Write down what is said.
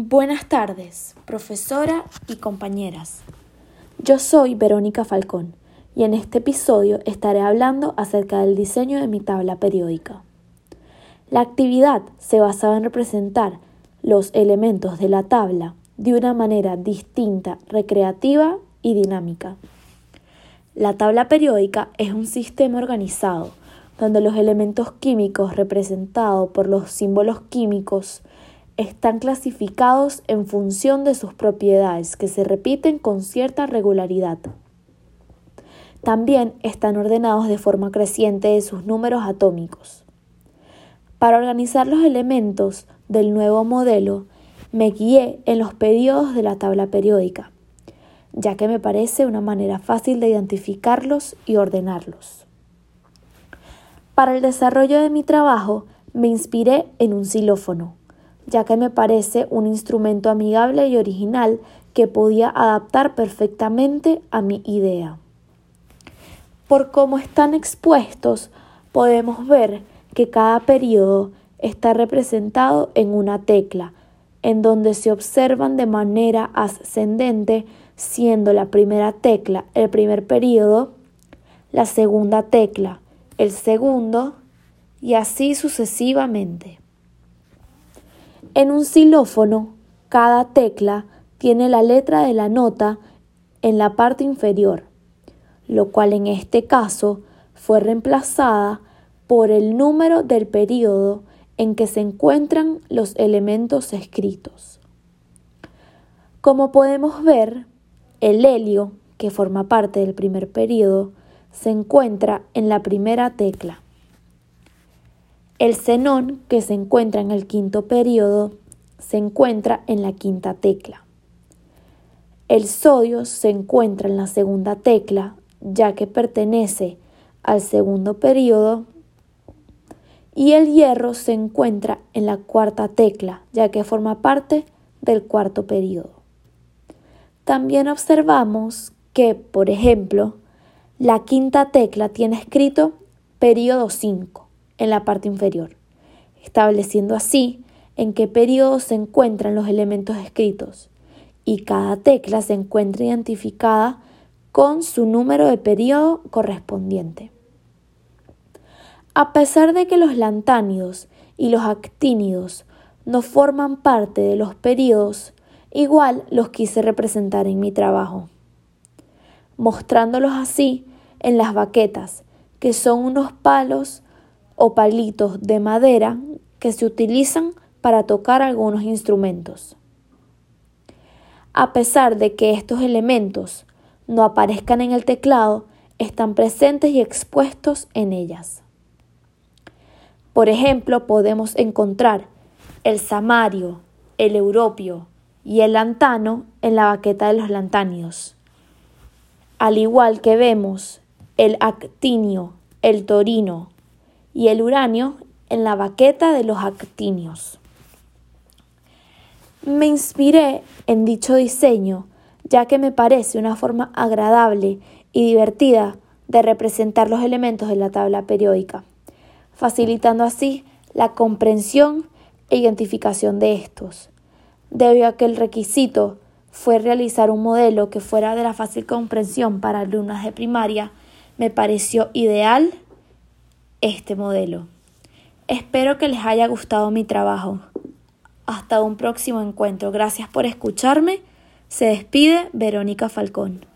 Buenas tardes, profesora y compañeras. Yo soy Verónica Falcón y en este episodio estaré hablando acerca del diseño de mi tabla periódica. La actividad se basaba en representar los elementos de la tabla de una manera distinta, recreativa y dinámica. La tabla periódica es un sistema organizado donde los elementos químicos representados por los símbolos químicos están clasificados en función de sus propiedades que se repiten con cierta regularidad. También están ordenados de forma creciente de sus números atómicos. Para organizar los elementos del nuevo modelo, me guié en los periodos de la tabla periódica, ya que me parece una manera fácil de identificarlos y ordenarlos. Para el desarrollo de mi trabajo, me inspiré en un xilófono, ya que me parece un instrumento amigable y original que podía adaptar perfectamente a mi idea. Por cómo están expuestos, podemos ver que cada periodo está representado en una tecla, en donde se observan de manera ascendente, siendo la primera tecla el primer periodo, la segunda tecla el segundo y así sucesivamente. En un xilófono, cada tecla tiene la letra de la nota en la parte inferior, lo cual en este caso fue reemplazada por el número del periodo en que se encuentran los elementos escritos. Como podemos ver, el helio, que forma parte del primer periodo, se encuentra en la primera tecla. El xenón, que se encuentra en el quinto periodo, se encuentra en la quinta tecla. El sodio se encuentra en la segunda tecla, ya que pertenece al segundo periodo. Y el hierro se encuentra en la cuarta tecla, ya que forma parte del cuarto periodo. También observamos que, por ejemplo, la quinta tecla tiene escrito periodo 5 en la parte inferior, estableciendo así en qué periodo se encuentran los elementos escritos y cada tecla se encuentra identificada con su número de periodo correspondiente. A pesar de que los lantánidos y los actínidos no forman parte de los periodos, igual los quise representar en mi trabajo, mostrándolos así en las baquetas, que son unos palos o palitos de madera que se utilizan para tocar algunos instrumentos. A pesar de que estos elementos no aparezcan en el teclado, están presentes y expuestos en ellas. Por ejemplo, podemos encontrar el samario, el europio y el lantano en la baqueta de los lantánidos. Al igual que vemos el actinio, el torino y el uranio en la baqueta de los actinios. Me inspiré en dicho diseño ya que me parece una forma agradable y divertida de representar los elementos de la tabla periódica, facilitando así la comprensión e identificación de estos, debido a que el requisito fue realizar un modelo que fuera de la fácil comprensión para alumnas de primaria, me pareció ideal este modelo. Espero que les haya gustado mi trabajo. Hasta un próximo encuentro. Gracias por escucharme. Se despide Verónica Falcón.